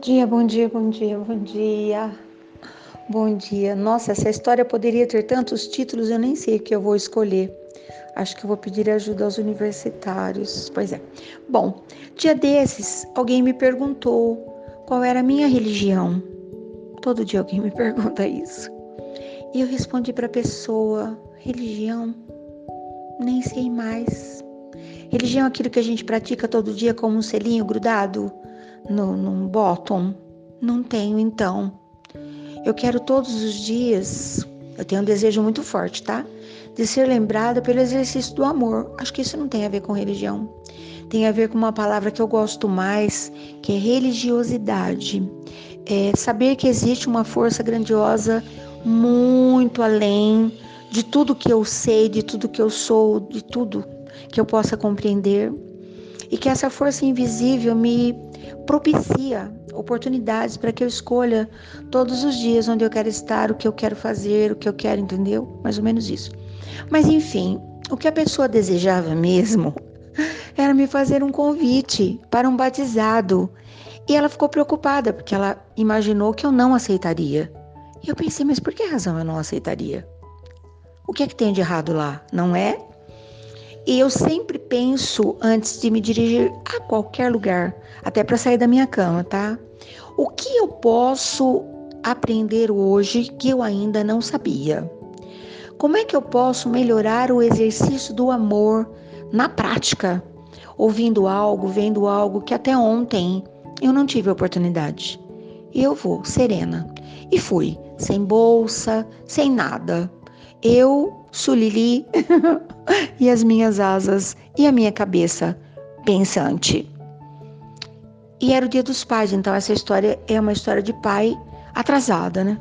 dia, bom dia, bom dia, bom dia. Bom dia. Nossa, essa história poderia ter tantos títulos, eu nem sei o que eu vou escolher. Acho que eu vou pedir ajuda aos universitários. Pois é. Bom, dia desses, alguém me perguntou qual era a minha religião. Todo dia alguém me pergunta isso. E eu respondi para a pessoa: religião? Nem sei mais. Religião é aquilo que a gente pratica todo dia como um selinho grudado no, num bottom? Não tenho, então. Eu quero todos os dias, eu tenho um desejo muito forte, tá? De ser lembrada pelo exercício do amor. Acho que isso não tem a ver com religião. Tem a ver com uma palavra que eu gosto mais, que é religiosidade. É saber que existe uma força grandiosa muito além de tudo que eu sei, de tudo que eu sou, de tudo que eu possa compreender. E que essa força invisível me propicia oportunidades para que eu escolha todos os dias onde eu quero estar, o que eu quero fazer, o que eu quero, entendeu? Mais ou menos isso. Mas enfim, o que a pessoa desejava mesmo era me fazer um convite para um batizado. E ela ficou preocupada porque ela imaginou que eu não aceitaria. E eu pensei, mas por que razão eu não aceitaria? O que é que tem de errado lá? Não é e eu sempre penso antes de me dirigir a qualquer lugar, até para sair da minha cama, tá? O que eu posso aprender hoje que eu ainda não sabia? Como é que eu posso melhorar o exercício do amor na prática? Ouvindo algo, vendo algo que até ontem eu não tive oportunidade. Eu vou, serena. E fui, sem bolsa, sem nada. Eu Sulili e as minhas asas e a minha cabeça pensante. E era o dia dos pais, então essa história é uma história de pai atrasada, né?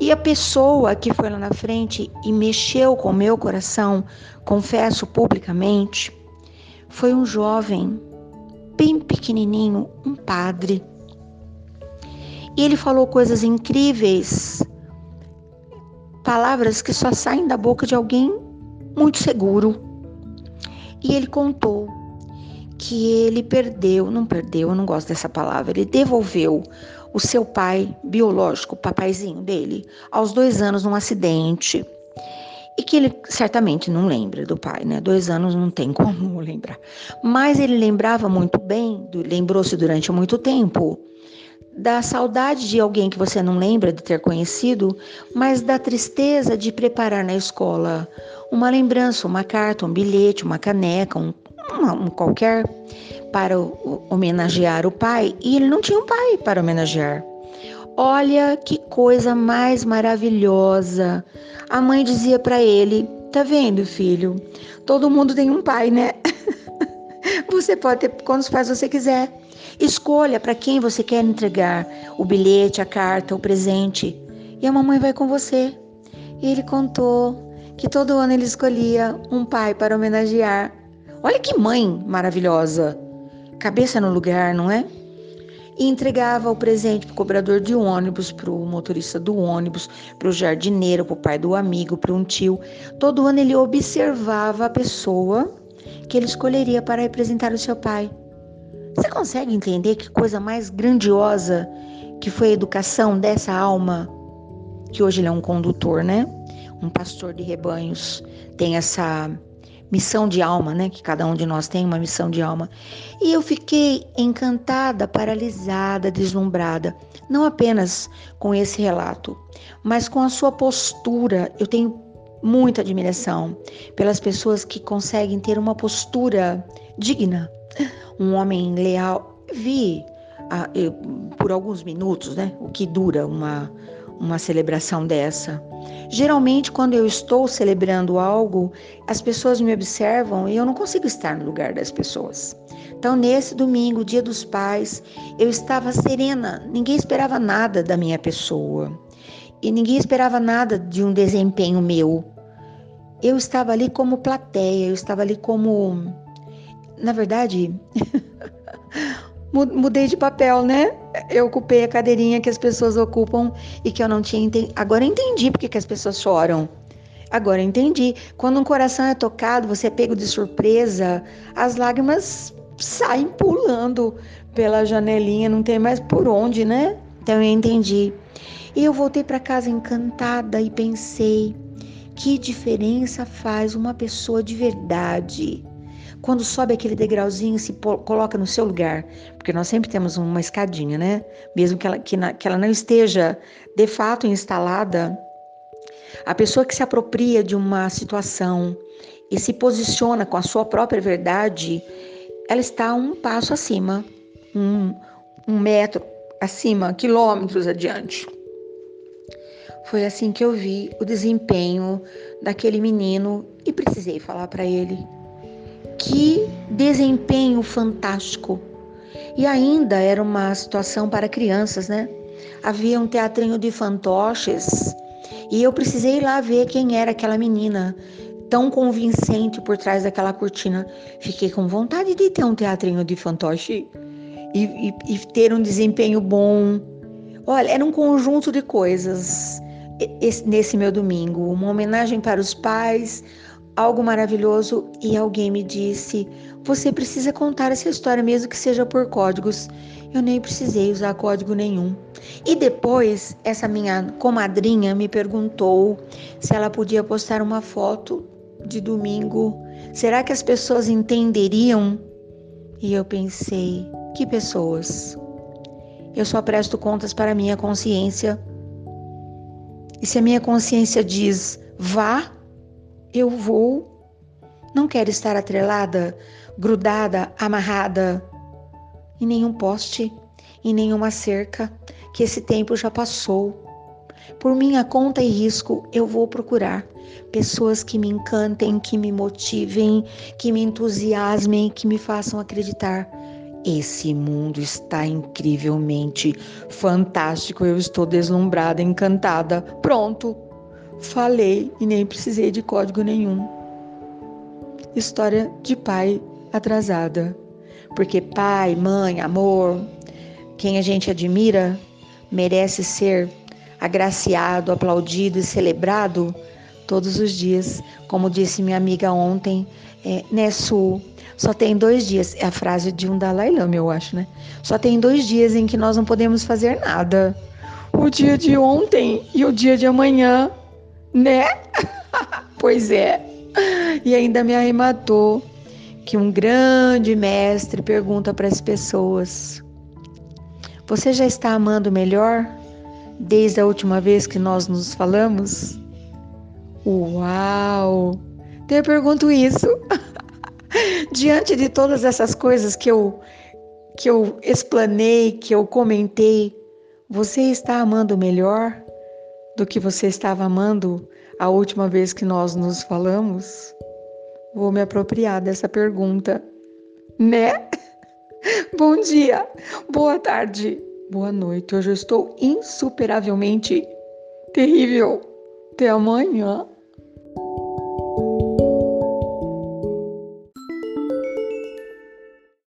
E a pessoa que foi lá na frente e mexeu com o meu coração, confesso publicamente, foi um jovem, bem pequenininho, um padre. E ele falou coisas incríveis palavras que só saem da boca de alguém muito seguro. E ele contou que ele perdeu, não perdeu, eu não gosto dessa palavra, ele devolveu o seu pai biológico, o papaizinho dele, aos dois anos num acidente. E que ele certamente não lembra do pai, né? Dois anos não tem como lembrar. Mas ele lembrava muito bem, lembrou-se durante muito tempo da saudade de alguém que você não lembra de ter conhecido, mas da tristeza de preparar na escola uma lembrança, uma carta, um bilhete, uma caneca, um, um qualquer para homenagear o pai, e ele não tinha um pai para homenagear. Olha que coisa mais maravilhosa. A mãe dizia para ele: "Tá vendo, filho? Todo mundo tem um pai, né? você pode ter quantos pais você quiser. Escolha para quem você quer entregar o bilhete, a carta, o presente. E a mamãe vai com você. E ele contou que todo ano ele escolhia um pai para homenagear. Olha que mãe maravilhosa! Cabeça no lugar, não é? E entregava o presente para o cobrador de ônibus, para o motorista do ônibus, para o jardineiro, para o pai do amigo, para um tio. Todo ano ele observava a pessoa que ele escolheria para representar o seu pai. Você consegue entender que coisa mais grandiosa que foi a educação dessa alma? Que hoje ele é um condutor, né? Um pastor de rebanhos. Tem essa missão de alma, né? Que cada um de nós tem uma missão de alma. E eu fiquei encantada, paralisada, deslumbrada, não apenas com esse relato, mas com a sua postura. Eu tenho muita admiração pelas pessoas que conseguem ter uma postura digna um homem leal. Vi ah, eu, por alguns minutos, né, o que dura uma, uma celebração dessa. Geralmente, quando eu estou celebrando algo, as pessoas me observam e eu não consigo estar no lugar das pessoas. Então, nesse domingo, dia dos pais, eu estava serena, ninguém esperava nada da minha pessoa e ninguém esperava nada de um desempenho meu. Eu estava ali como plateia, eu estava ali como na verdade, mudei de papel, né? Eu ocupei a cadeirinha que as pessoas ocupam e que eu não tinha entendido. Agora eu entendi porque que as pessoas choram. Agora eu entendi. Quando um coração é tocado, você é pego de surpresa, as lágrimas saem pulando pela janelinha, não tem mais por onde, né? Então eu entendi. E eu voltei para casa encantada e pensei: que diferença faz uma pessoa de verdade? Quando sobe aquele degrauzinho, se coloca no seu lugar, porque nós sempre temos uma escadinha, né? Mesmo que ela, que, na, que ela não esteja de fato instalada, a pessoa que se apropria de uma situação e se posiciona com a sua própria verdade, ela está um passo acima, um, um metro acima, quilômetros adiante. Foi assim que eu vi o desempenho daquele menino e precisei falar para ele. Que desempenho fantástico! E ainda era uma situação para crianças, né? Havia um teatrinho de fantoches e eu precisei ir lá ver quem era aquela menina tão convincente por trás daquela cortina. Fiquei com vontade de ter um teatrinho de fantoche e, e, e ter um desempenho bom. Olha, era um conjunto de coisas nesse meu domingo. Uma homenagem para os pais, algo maravilhoso e alguém me disse: Você precisa contar essa história, mesmo que seja por códigos. Eu nem precisei usar código nenhum. E depois, essa minha comadrinha me perguntou se ela podia postar uma foto de domingo. Será que as pessoas entenderiam? E eu pensei: que pessoas? Eu só presto contas para minha consciência. E se a minha consciência diz vá, eu vou. Não quero estar atrelada, grudada, amarrada em nenhum poste, em nenhuma cerca, que esse tempo já passou. Por minha conta e risco, eu vou procurar pessoas que me encantem, que me motivem, que me entusiasmem, que me façam acreditar esse mundo está incrivelmente fantástico. Eu estou deslumbrada, encantada. Pronto, falei e nem precisei de código nenhum. História de pai atrasada. Porque pai, mãe, amor, quem a gente admira, merece ser agraciado, aplaudido e celebrado todos os dias. Como disse minha amiga ontem, é, Nessu, só tem dois dias, é a frase de um Dalai Lama, eu acho, né? Só tem dois dias em que nós não podemos fazer nada. O dia de ontem e o dia de amanhã, né? pois é. E ainda me arrematou que um grande mestre pergunta para as pessoas: Você já está amando melhor desde a última vez que nós nos falamos? Uau! Eu pergunto isso. Diante de todas essas coisas que eu que eu explanei, que eu comentei, você está amando melhor do que você estava amando a última vez que nós nos falamos? Vou me apropriar dessa pergunta, né? Bom dia, boa tarde, boa noite. Hoje eu estou insuperavelmente terrível. Até amanhã.